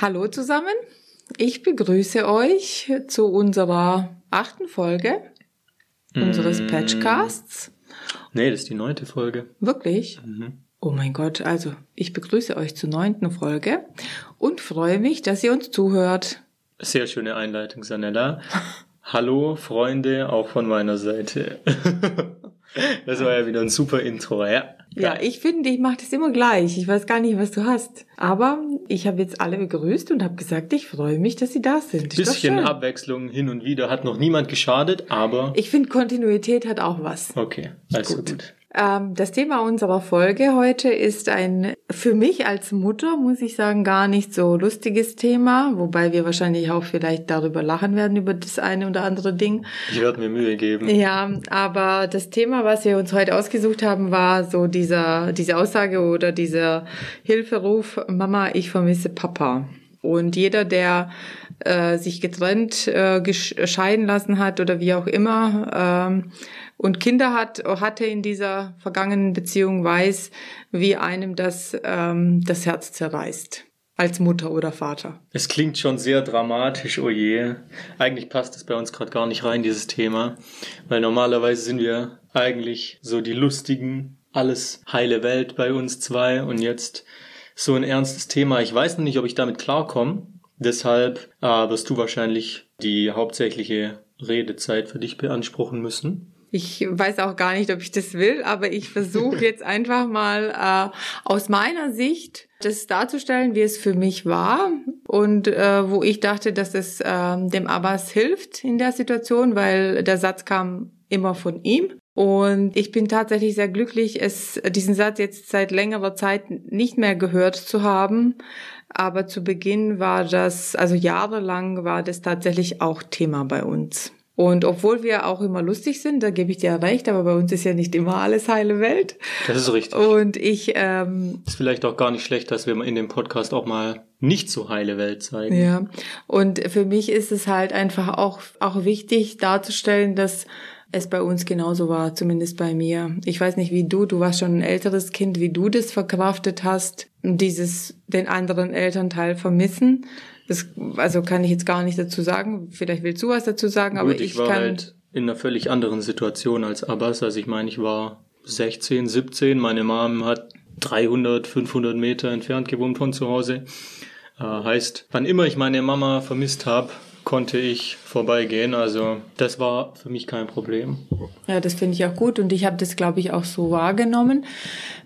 Hallo zusammen, ich begrüße euch zu unserer achten Folge unseres Mm. Patchcasts. Nee, das ist die neunte Folge. Wirklich? Mhm. Oh mein Gott, also ich begrüße euch zur neunten Folge und freue mich, dass ihr uns zuhört. Sehr schöne Einleitung, Sanella. Hallo, Freunde, auch von meiner Seite. das war ja wieder ein super Intro, ja. Ja, ich finde, ich mache das immer gleich. Ich weiß gar nicht, was du hast. Aber ich habe jetzt alle begrüßt und habe gesagt, ich freue mich, dass sie da sind. Doch Bisschen. Abwechslung hin und wieder hat noch niemand geschadet, aber Ich finde, Kontinuität hat auch was. okay, also Gut. gut. Ähm, das Thema unserer Folge heute ist ein für mich als Mutter, muss ich sagen, gar nicht so lustiges Thema, wobei wir wahrscheinlich auch vielleicht darüber lachen werden, über das eine oder andere Ding. Ich werde mir Mühe geben. Ja, aber das Thema, was wir uns heute ausgesucht haben, war so dieser, diese Aussage oder dieser Hilferuf, Mama, ich vermisse Papa. Und jeder, der äh, sich getrennt, äh, gesch- scheiden lassen hat oder wie auch immer ähm, und Kinder hat, hatte in dieser vergangenen Beziehung, weiß, wie einem das ähm, das Herz zerreißt als Mutter oder Vater. Es klingt schon sehr dramatisch, oh je. Eigentlich passt es bei uns gerade gar nicht rein, dieses Thema. Weil normalerweise sind wir eigentlich so die lustigen, alles heile Welt bei uns zwei und jetzt so ein ernstes Thema. Ich weiß noch nicht, ob ich damit klarkomme. Deshalb äh, wirst du wahrscheinlich die hauptsächliche Redezeit für dich beanspruchen müssen. Ich weiß auch gar nicht, ob ich das will, aber ich versuche jetzt einfach mal äh, aus meiner Sicht das darzustellen, wie es für mich war und äh, wo ich dachte, dass es ähm, dem Abbas hilft in der Situation, weil der Satz kam immer von ihm. Und ich bin tatsächlich sehr glücklich, es, diesen Satz jetzt seit längerer Zeit nicht mehr gehört zu haben. Aber zu Beginn war das, also jahrelang war das tatsächlich auch Thema bei uns. Und obwohl wir auch immer lustig sind, da gebe ich dir recht, aber bei uns ist ja nicht immer alles heile Welt. Das ist richtig. Und ich, ähm, Ist vielleicht auch gar nicht schlecht, dass wir in dem Podcast auch mal nicht so heile Welt zeigen. ja, und für mich ist es halt einfach auch, auch wichtig darzustellen, dass es bei uns genauso war, zumindest bei mir. Ich weiß nicht, wie du, du warst schon ein älteres Kind, wie du das verkraftet hast, dieses den anderen Elternteil vermissen. Das, also kann ich jetzt gar nicht dazu sagen. Vielleicht willst du was dazu sagen, aber Gut, ich, ich war kann. halt in einer völlig anderen Situation als Abbas. Also ich meine, ich war 16, 17. Meine Mom hat 300, 500 Meter entfernt gewohnt von zu Hause. Äh, heißt, wann immer ich meine Mama vermisst habe, konnte ich vorbeigehen. Also das war für mich kein Problem. Ja, das finde ich auch gut und ich habe das, glaube ich, auch so wahrgenommen.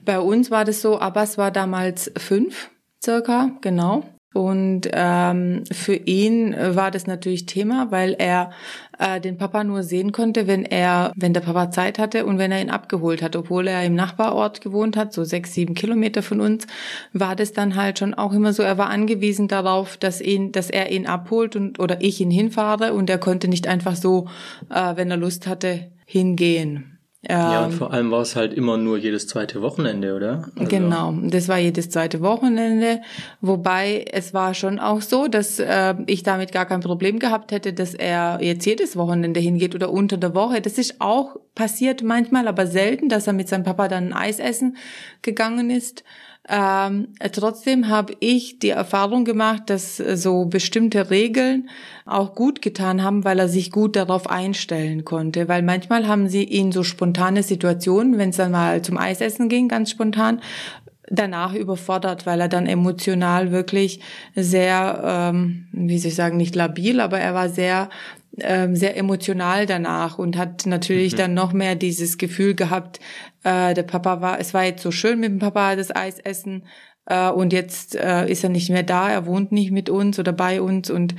Bei uns war das so, Abbas war damals fünf circa, genau. Und ähm, für ihn war das natürlich Thema, weil er äh, den Papa nur sehen konnte, wenn er, wenn der Papa Zeit hatte und wenn er ihn abgeholt hat. Obwohl er im Nachbarort gewohnt hat, so sechs, sieben Kilometer von uns, war das dann halt schon auch immer so. Er war angewiesen darauf, dass ihn, dass er ihn abholt und oder ich ihn hinfahre und er konnte nicht einfach so, äh, wenn er Lust hatte, hingehen. Ja, und vor allem war es halt immer nur jedes zweite Wochenende, oder? Also, Genau, das war jedes zweite Wochenende, wobei es war schon auch so, dass äh, ich damit gar kein Problem gehabt hätte, dass er jetzt jedes Wochenende hingeht oder unter der Woche. Das ist auch passiert manchmal, aber selten, dass er mit seinem Papa dann ein Eis essen gegangen ist. Ähm, trotzdem habe ich die Erfahrung gemacht, dass äh, so bestimmte Regeln auch gut getan haben, weil er sich gut darauf einstellen konnte. Weil manchmal haben sie ihn so spontane Situationen, wenn es dann mal zum Eisessen ging, ganz spontan, danach überfordert, weil er dann emotional wirklich sehr, ähm, wie soll ich sagen, nicht labil, aber er war sehr ähm, sehr emotional danach und hat natürlich dann noch mehr dieses Gefühl gehabt, äh, der Papa war, es war jetzt so schön mit dem Papa das Eis essen äh, und jetzt äh, ist er nicht mehr da, er wohnt nicht mit uns oder bei uns und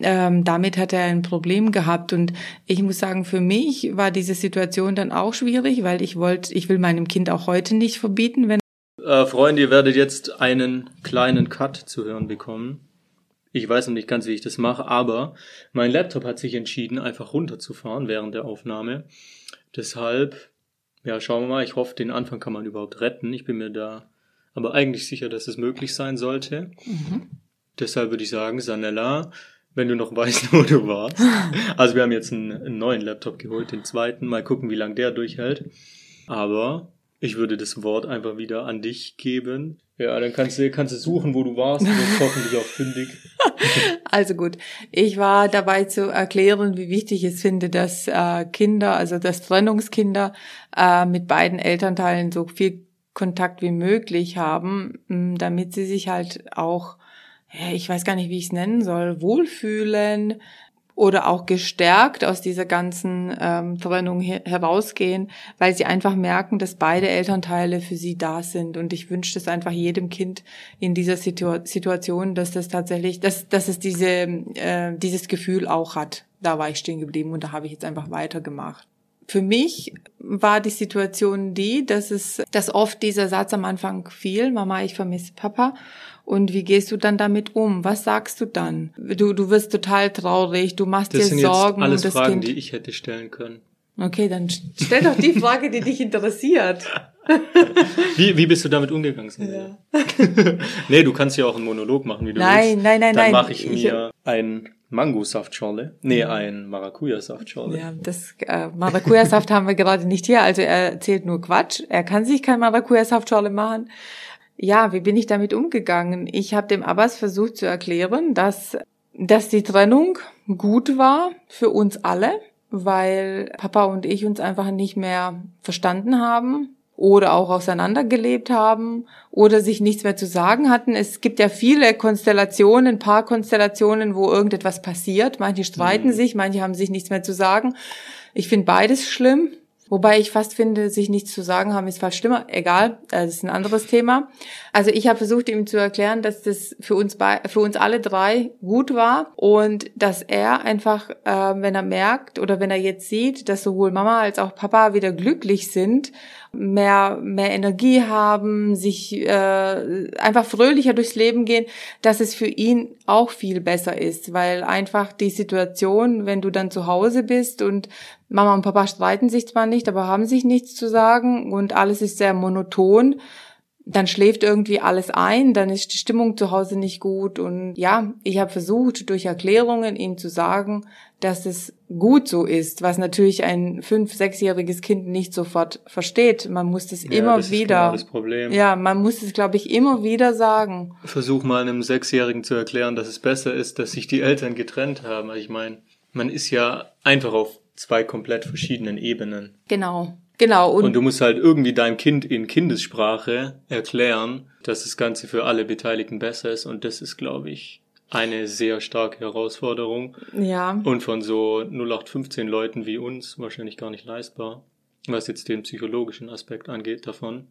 ähm, damit hat er ein Problem gehabt. Und ich muss sagen, für mich war diese Situation dann auch schwierig, weil ich wollte, ich will meinem Kind auch heute nicht verbieten, wenn Äh, Freunde, ihr werdet jetzt einen kleinen Cut zu hören bekommen. Ich weiß noch nicht ganz, wie ich das mache, aber mein Laptop hat sich entschieden, einfach runterzufahren während der Aufnahme. Deshalb, ja, schauen wir mal. Ich hoffe, den Anfang kann man überhaupt retten. Ich bin mir da aber eigentlich sicher, dass es möglich sein sollte. Deshalb würde ich sagen, Sanella, wenn du noch weißt, wo du warst. Also wir haben jetzt einen, einen neuen Laptop geholt, den zweiten. Mal gucken, wie lange der durchhält. Aber ich würde das Wort einfach wieder an dich geben. Ja, dann kannst du, kannst du suchen, wo du warst. Du bist hoffentlich auch fündig. Also gut, ich war dabei zu erklären, wie wichtig ich es finde, dass äh, Kinder, also dass Trennungskinder äh, mit beiden Elternteilen so viel Kontakt wie möglich haben, mh, damit sie sich halt auch, ich weiß gar nicht, wie ich es nennen soll, wohlfühlen, oder auch gestärkt aus dieser ganzen ähm, Trennung herausgehen, weil sie einfach merken, dass beide Elternteile für sie da sind. Und ich wünsche es einfach jedem Kind in dieser Situ Situation, dass das tatsächlich, dass, dass es diese, äh, dieses Gefühl auch hat. Da war ich stehen geblieben und da habe ich jetzt einfach weitergemacht. Für mich war die Situation die, dass es, dass oft dieser Satz am Anfang fiel, Mama, ich vermisse Papa. Und wie gehst du dann damit um? Was sagst du dann? Du, du wirst total traurig, du machst das dir sind Sorgen. Jetzt alles das Fragen, kind die ich hätte stellen können. Okay, dann stell doch die Frage, die dich interessiert. Wie, wie bist du damit umgegangen? Ja. nee, du kannst ja auch einen Monolog machen, wie du Nein, willst. nein, nein, Dann nein. mache ich Ich- mir ein Mangosaftschorle. Nee, ein Maracuja-Saftschorle. Ja, das äh, Maracuja-Saft haben wir gerade nicht hier, also er erzählt nur Quatsch. Er kann sich kein Maracuja-Saftschorle machen. Ja, wie bin ich damit umgegangen? Ich habe dem Abbas versucht zu erklären, dass, dass die Trennung gut war für uns alle, weil Papa und ich uns einfach nicht mehr verstanden haben oder auch auseinandergelebt haben oder sich nichts mehr zu sagen hatten. Es gibt ja viele Konstellationen, Paarkonstellationen, wo irgendetwas passiert. Manche streiten Mhm. sich, manche haben sich nichts mehr zu sagen. Ich finde beides schlimm. Wobei ich fast finde, sich nichts zu sagen haben ist fast schlimmer. Egal, das ist ein anderes Thema. Also ich habe versucht, ihm zu erklären, dass das für uns bei, für uns alle drei gut war und dass er einfach, äh, wenn er merkt oder wenn er jetzt sieht, dass sowohl Mama als auch Papa wieder glücklich sind, mehr mehr Energie haben, sich äh, einfach fröhlicher durchs Leben gehen, dass es für ihn auch viel besser ist, weil einfach die Situation, wenn du dann zu Hause bist und Mama und Papa streiten sich zwar nicht, aber haben sich nichts zu sagen und alles ist sehr monoton, dann schläft irgendwie alles ein, dann ist die Stimmung zu Hause nicht gut und ja, ich habe versucht durch Erklärungen ihm zu sagen, dass es gut so ist, was natürlich ein fünf, sechsjähriges Kind nicht sofort versteht. Man muss das Ja, immer das ist wieder, genau das Problem. ja, man muss es, glaube ich, immer wieder sagen. Versuch mal einem Sechsjährigen zu erklären, dass es besser ist, dass sich die Eltern getrennt haben. Also Ich meine, man ist ja einfach auf zwei komplett verschiedenen Ebenen. Genau, genau und, Und du musst halt irgendwie deinem Kind in Kindessprache erklären, dass das Ganze für alle Beteiligten besser ist. Und das ist, glaube ich, eine sehr starke Herausforderung. ja, Und von so 0815 Leuten wie uns wahrscheinlich gar nicht leistbar, was jetzt den psychologischen Aspekt angeht davon.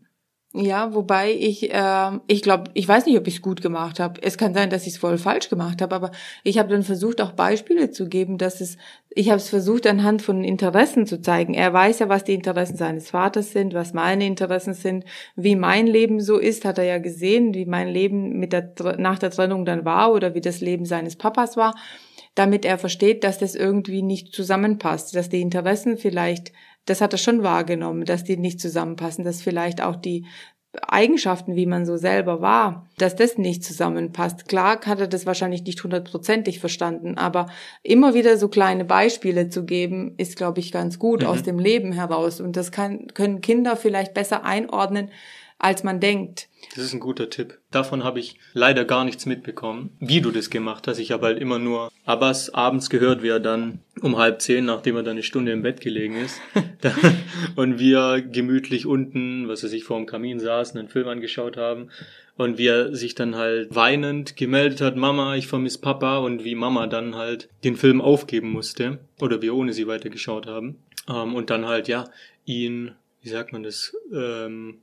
Ja, wobei ich, äh, ich glaube, ich weiß nicht, ob ich es gut gemacht habe. Es kann sein, dass ich es voll falsch gemacht habe, aber ich habe dann versucht, auch Beispiele zu geben, dass es, ich habe es versucht, anhand von Interessen zu zeigen. Er weiß ja, was die Interessen seines Vaters sind, was meine Interessen sind, wie mein Leben so ist, hat er ja gesehen, wie mein Leben mit der, nach der Trennung dann war oder wie das Leben seines Papas war, damit er versteht, dass das irgendwie nicht zusammenpasst, dass die Interessen vielleicht das hat er schon wahrgenommen, dass die nicht zusammenpassen, dass vielleicht auch die Eigenschaften, wie man so selber war, dass das nicht zusammenpasst. Klar hat er das wahrscheinlich nicht hundertprozentig verstanden, aber immer wieder so kleine Beispiele zu geben, ist, glaube ich, ganz gut Mhm. aus dem Leben heraus. Und das kann, können Kinder vielleicht besser einordnen, als man denkt. Das ist ein guter Tipp. Davon habe ich leider gar nichts mitbekommen, wie du das gemacht hast. Ich habe halt immer nur Abbas abends gehört, wie er dann um halb zehn, nachdem er dann eine Stunde im Bett gelegen ist, und wir gemütlich unten, was weiß ich, vor dem Kamin saßen, einen Film angeschaut haben. Und wie er sich dann halt weinend gemeldet hat, Mama, ich vermisse Papa, und wie Mama dann halt den Film aufgeben musste, oder wir ohne sie weitergeschaut haben. Ähm, und dann halt, ja, ihn, wie sagt man das, ähm,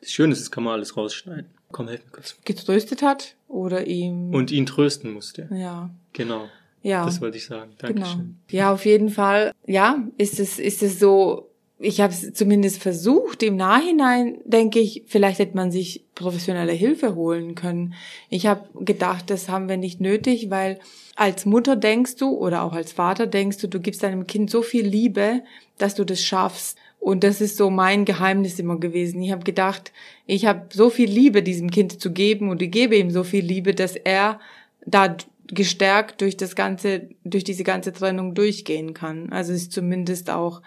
Das Schöne ist, das kann man alles rausschneiden. Komm, helf mir kurz. Getröstet hat oder ihm. Und ihn trösten musste. ja. Genau. Ja. Das wollte ich sagen. Genau. Dankeschön. Ja, auf jeden Fall. Ja, ist es ist es so. Ich habe es zumindest versucht. Im Nachhinein denke ich, vielleicht hätte man sich professionelle Hilfe holen können. Ich habe gedacht, das haben wir nicht nötig, weil als Mutter denkst du oder auch als Vater denkst du, du gibst deinem Kind so viel Liebe, dass du das schaffst. Und das ist so mein Geheimnis immer gewesen. Ich habe gedacht, ich habe so viel Liebe diesem Kind zu geben und ich gebe ihm so viel Liebe, dass er da gestärkt durch das ganze, durch diese ganze Trennung durchgehen kann. Also ist zumindest auch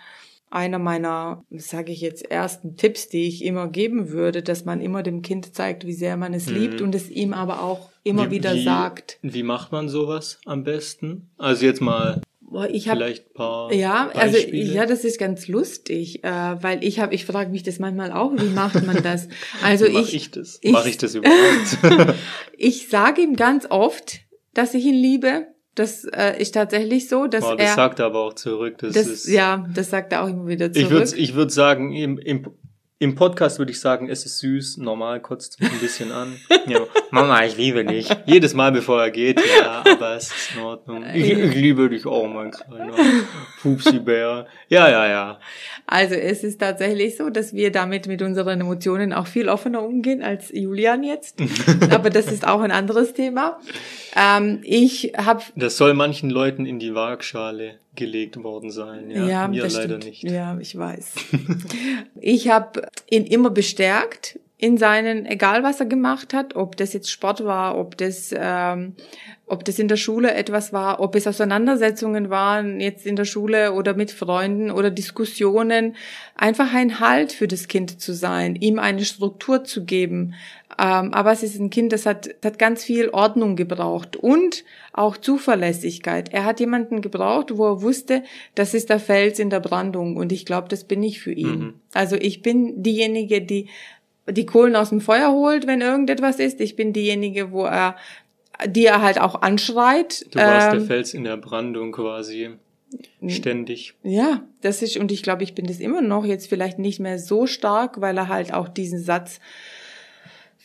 einer meiner, sage ich jetzt, ersten Tipps, die ich immer geben würde, dass man immer dem Kind zeigt, wie sehr man es mhm. liebt und es ihm aber auch immer wie, wieder wie, sagt. Wie macht man sowas am besten? Also jetzt mal Boah, ich hab, vielleicht ein paar ja, also ja, das ist ganz lustig, äh, weil ich habe, ich frage mich das manchmal auch, wie macht man das? Also Mach ich, ich das, ich, mache ich das überhaupt? ich sage ihm ganz oft, dass ich ihn liebe das äh, ist tatsächlich so, dass oh, das er. sagt er aber auch zurück. Das, das ist, ja, das sagt er auch immer wieder zurück. Ich würde ich würd sagen, im, im, im Podcast würde ich sagen, es ist süß, normal kotzt mich ein bisschen an. Ja, Mama, ich liebe dich. Jedes Mal, bevor er geht, ja, aber es ist in Ordnung. Ich, ich liebe dich auch, mein kleiner Pupsi-Bär. Ja, ja, ja. Also es ist tatsächlich so, dass wir damit mit unseren Emotionen auch viel offener umgehen als Julian jetzt. aber das ist auch ein anderes Thema. Ähm, ich habe. Das soll manchen Leuten in die Waagschale gelegt worden sein. Ja, ja mir leider stimmt. nicht. Ja, ich weiß. ich habe ihn immer bestärkt in seinen, egal was er gemacht hat, ob das jetzt Sport war, ob das, ähm, ob das in der Schule etwas war, ob es Auseinandersetzungen waren, jetzt in der Schule oder mit Freunden oder Diskussionen, einfach ein Halt für das Kind zu sein, ihm eine Struktur zu geben. Ähm, aber es ist ein Kind, das hat, das hat ganz viel Ordnung gebraucht und auch Zuverlässigkeit. Er hat jemanden gebraucht, wo er wusste, das ist der Fels in der Brandung und ich glaube, das bin ich für ihn. Mhm. Also ich bin diejenige, die die Kohlen aus dem Feuer holt, wenn irgendetwas ist. Ich bin diejenige, wo er, die er halt auch anschreit. Du warst Ähm, der Fels in der Brandung quasi. Ständig. Ja, das ist, und ich glaube, ich bin das immer noch jetzt vielleicht nicht mehr so stark, weil er halt auch diesen Satz,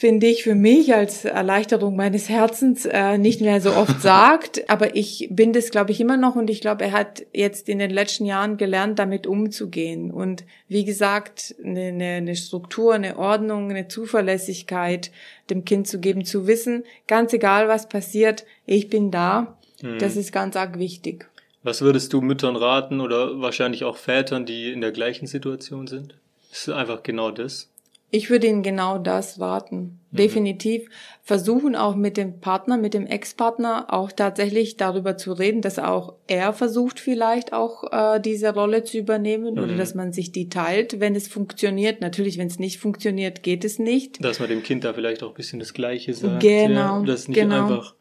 finde ich, für mich als Erleichterung meines Herzens äh, nicht mehr so oft sagt. Aber ich bin das, glaube ich, immer noch und ich glaube, er hat jetzt in den letzten Jahren gelernt, damit umzugehen. Und wie gesagt, eine, eine, eine Struktur, eine Ordnung, eine Zuverlässigkeit dem Kind zu geben, zu wissen, ganz egal was passiert, ich bin da. Mhm. Das ist ganz arg wichtig. Was würdest du Müttern raten oder wahrscheinlich auch Vätern, die in der gleichen Situation sind? Das ist einfach genau das. Ich würde Ihnen genau das raten. Mhm. Definitiv versuchen auch mit dem Partner, mit dem Ex-Partner auch tatsächlich darüber zu reden, dass auch er versucht vielleicht auch äh, diese Rolle zu übernehmen oder Mhm. dass man sich die teilt, wenn es funktioniert. Natürlich, wenn es nicht funktioniert, geht es nicht. Dass man dem Kind da vielleicht auch ein bisschen das Gleiche sagt. Genau, Ja, dass nicht genau. einfach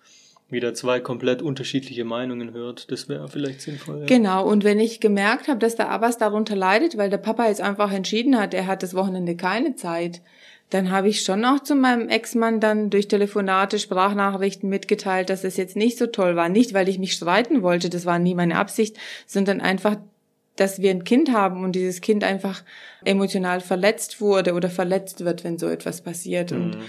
wieder zwei komplett unterschiedliche Meinungen hört. Das wäre vielleicht sinnvoll. Ja. Genau, und wenn ich gemerkt habe, dass der Abbas darunter leidet, weil der Papa jetzt einfach entschieden hat, er hat das Wochenende keine Zeit, dann habe ich schon auch zu meinem Ex-Mann dann durch Telefonate, Sprachnachrichten mitgeteilt, dass es jetzt nicht so toll war. Nicht, weil ich mich streiten wollte, das war nie meine Absicht, sondern einfach, dass wir ein Kind haben und dieses Kind einfach emotional verletzt wurde oder verletzt wird, wenn so etwas passiert. Und Mhm.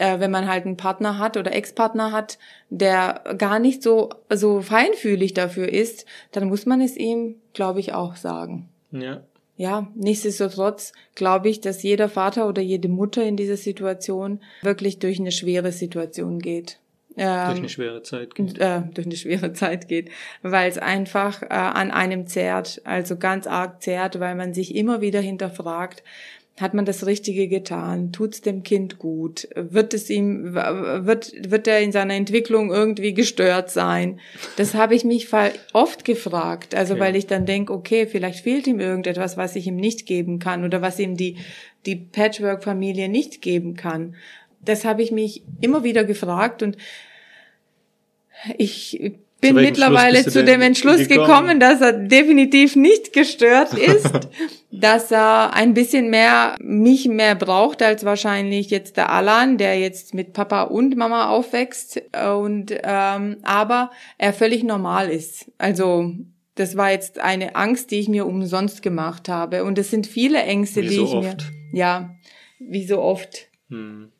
Äh, wenn man halt einen Partner hat oder Ex-Partner hat, der gar nicht so, so feinfühlig dafür ist, dann muss man es ihm, glaube ich, auch sagen. Ja. Ja, nichtsdestotrotz glaube ich, dass jeder Vater oder jede Mutter in dieser Situation wirklich durch eine schwere Situation geht. Durch Ähm, eine schwere Zeit geht. äh, durch eine schwere Zeit geht, weil es einfach äh, an einem zerrt, also ganz arg zerrt, weil man sich immer wieder hinterfragt, hat man das Richtige getan? Tut's dem Kind gut? Wird es ihm, wird, wird er in seiner Entwicklung irgendwie gestört sein? Das habe ich mich oft gefragt. Also, Okay. weil ich dann denke, okay, vielleicht fehlt ihm irgendetwas, was ich ihm nicht geben kann oder was ihm die, die Patchwork-Familie nicht geben kann. Das habe ich mich immer wieder gefragt und ich bin mittlerweile zu dem Entschluss gekommen? gekommen, dass er definitiv nicht gestört ist, dass er ein bisschen mehr mich mehr braucht als wahrscheinlich jetzt der Alan, der jetzt mit Papa und Mama aufwächst und ähm, aber er völlig normal ist. Also das war jetzt eine Angst, die ich mir umsonst gemacht habe und es sind viele Ängste, Wie die so ich mir oft. ja wie so oft Hm.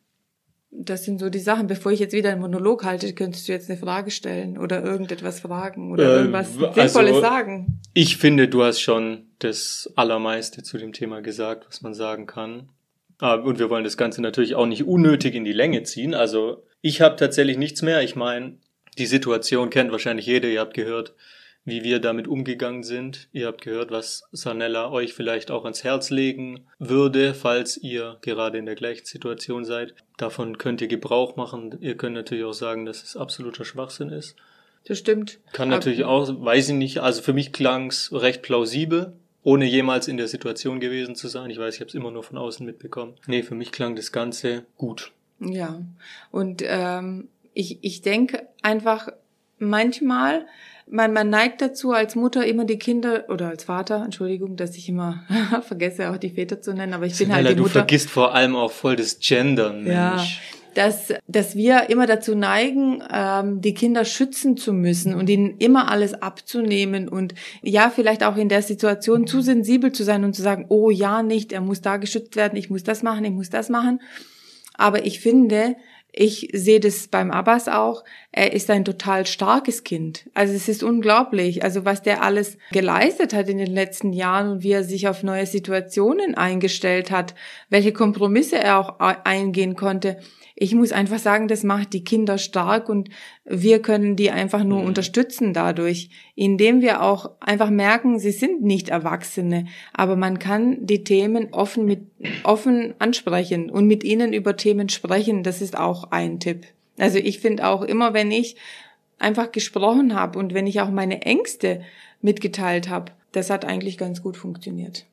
Das sind so die Sachen. Bevor ich jetzt wieder einen Monolog halte, könntest du jetzt eine Frage stellen oder irgendetwas fragen oder Ähm, irgendwas also- Sinnvolles sagen. Ich finde, du hast schon das Allermeiste zu dem Thema gesagt, was man sagen kann. Ah, Und wir wollen das Ganze natürlich auch nicht unnötig in die Länge ziehen. Also ich habe tatsächlich nichts mehr. Ich meine, die Situation kennt wahrscheinlich jeder. Ihr habt gehört, wie wir damit umgegangen sind. Ihr habt gehört, was Sanella euch vielleicht auch ans Herz legen würde, falls ihr gerade in der gleichen Situation seid. Davon könnt ihr Gebrauch machen. Ihr könnt natürlich auch sagen, dass es absoluter Schwachsinn ist. Das stimmt. Kann natürlich auch, weiß ich nicht, also für mich klang's recht plausibel, ohne jemals in der Situation gewesen zu sein. Ich weiß, ich habe es immer nur von außen mitbekommen. Nee, für mich klang das Ganze gut. Ja, und ähm, ich, ich denke einfach manchmal, man, man neigt dazu, als Mutter immer die Kinder, oder als Vater, Entschuldigung, dass ich immer vergesse, auch die Väter zu nennen, aber ich bin halt die du Mutter. vergisst vor allem auch voll das Gendern, Mensch. Ja, dass, dass wir immer dazu neigen, ähm, die Kinder schützen zu müssen und ihnen immer alles abzunehmen und ja, vielleicht auch in der Situation zu sensibel zu sein und zu sagen, oh ja, nicht, er muss da geschützt werden, ich muss das machen, ich muss das machen. Aber ich finde, ich sehe das beim Abbas auch. Er ist ein total starkes Kind. Also es ist unglaublich. Also was der alles geleistet hat in den letzten Jahren und wie er sich auf neue Situationen eingestellt hat, welche Kompromisse er auch eingehen konnte ich muss einfach sagen, das macht die Kinder stark und wir können die einfach nur mhm. unterstützen dadurch, indem wir auch einfach merken, sie sind nicht Erwachsene, aber man kann die Themen offen mit, offen ansprechen und mit ihnen über Themen sprechen. Das ist auch ein Tipp. Also ich finde auch immer, wenn ich einfach gesprochen habe und wenn ich auch meine Ängste mitgeteilt habe, das hat eigentlich ganz gut funktioniert.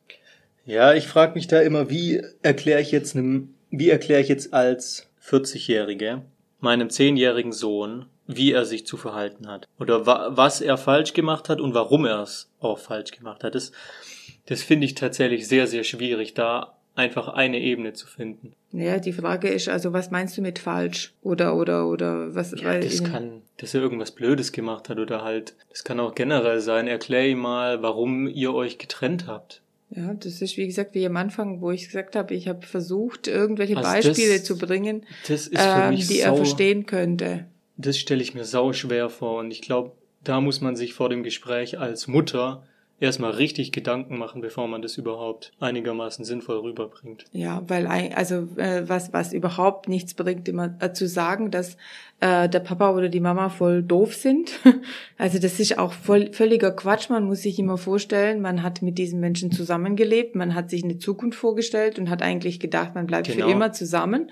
Ja, ich frage mich da immer, wie erkläre ich jetzt einem, wie erkläre ich jetzt als 40-Jährige meinem 10-jährigen Sohn, wie er sich zu verhalten hat. Oder wa was er falsch gemacht hat und warum er es auch falsch gemacht hat. Das, das finde ich tatsächlich sehr, sehr schwierig, da einfach eine Ebene zu finden. Ja, die Frage ist also, was meinst du mit falsch? Oder, oder, oder was? Ja, weil das kann, dass er irgendwas Blödes gemacht hat oder halt, das kann auch generell sein. Erklär ihm mal, warum ihr euch getrennt habt. Ja, das ist wie gesagt wie am Anfang, wo ich gesagt habe, ich habe versucht, irgendwelche also Beispiele das, zu bringen, ähm, die sau, er verstehen könnte. Das stelle ich mir sau schwer vor und ich glaube, da muss man sich vor dem Gespräch als Mutter erstmal richtig Gedanken machen, bevor man das überhaupt einigermaßen sinnvoll rüberbringt. Ja, weil also äh, was was überhaupt nichts bringt, immer äh, zu sagen, dass äh, der Papa oder die Mama voll doof sind. also das ist auch voll, völliger Quatsch. Man muss sich immer vorstellen, man hat mit diesen Menschen zusammengelebt, man hat sich eine Zukunft vorgestellt und hat eigentlich gedacht, man bleibt genau. für immer zusammen.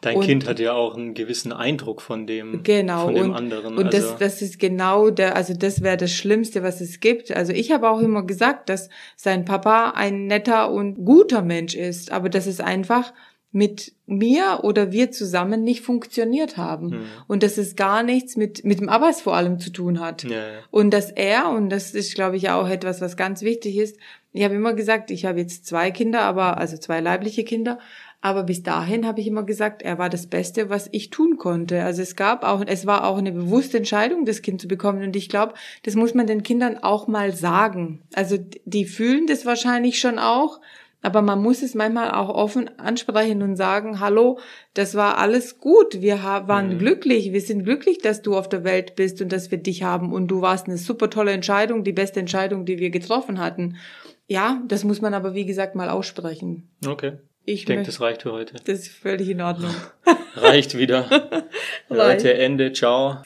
Dein und, Kind hat ja auch einen gewissen Eindruck von dem, genau, von dem und, anderen. Und also. das, das ist genau der, also das wäre das Schlimmste, was es gibt. Also ich habe auch immer gesagt, dass sein Papa ein netter und guter Mensch ist, aber das ist einfach mit mir oder wir zusammen nicht funktioniert haben. Hm. Und dass es gar nichts mit, mit dem Abbas vor allem zu tun hat. Ja, ja. Und dass er, und das ist, glaube ich, auch etwas, was ganz wichtig ist, ich habe immer gesagt, ich habe jetzt zwei Kinder, aber, also zwei leibliche Kinder, aber bis dahin habe ich immer gesagt, er war das Beste, was ich tun konnte. Also es gab auch, es war auch eine bewusste Entscheidung, das Kind zu bekommen. Und ich glaube, das muss man den Kindern auch mal sagen. Also die fühlen das wahrscheinlich schon auch. Aber man muss es manchmal auch offen ansprechen und sagen, hallo, das war alles gut. Wir waren mhm. glücklich. Wir sind glücklich, dass du auf der Welt bist und dass wir dich haben. Und du warst eine super tolle Entscheidung, die beste Entscheidung, die wir getroffen hatten. Ja, das muss man aber, wie gesagt, mal aussprechen. Okay. Ich, ich denke, das reicht für heute. Das ist völlig in Ordnung. reicht wieder. Leute, Ende. Ciao.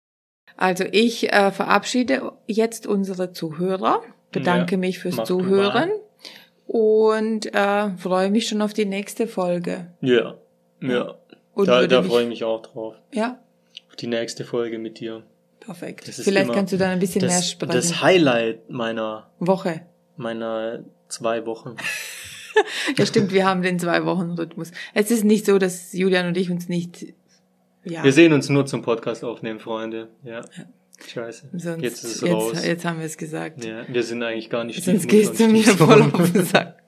Also ich äh, verabschiede jetzt unsere Zuhörer, bedanke ja, mich fürs Zuhören und äh, freue mich schon auf die nächste Folge. Ja, ja. Und da da freue ich mich auch drauf. Ja. Auf die nächste Folge mit dir. Perfekt. Vielleicht kannst du dann ein bisschen das, mehr sprechen. Das Highlight meiner Woche. Meiner zwei Wochen. ja, stimmt, wir haben den zwei Wochen Rhythmus. Es ist nicht so, dass Julian und ich uns nicht. Ja. Wir sehen uns nur zum Podcast aufnehmen, Freunde. Ja. ja. Scheiße. Sonst, jetzt ist es jetzt, raus. Jetzt haben wir es gesagt. Ja, wir sind eigentlich gar nicht Sonst gehst du mir voll auf den Sack.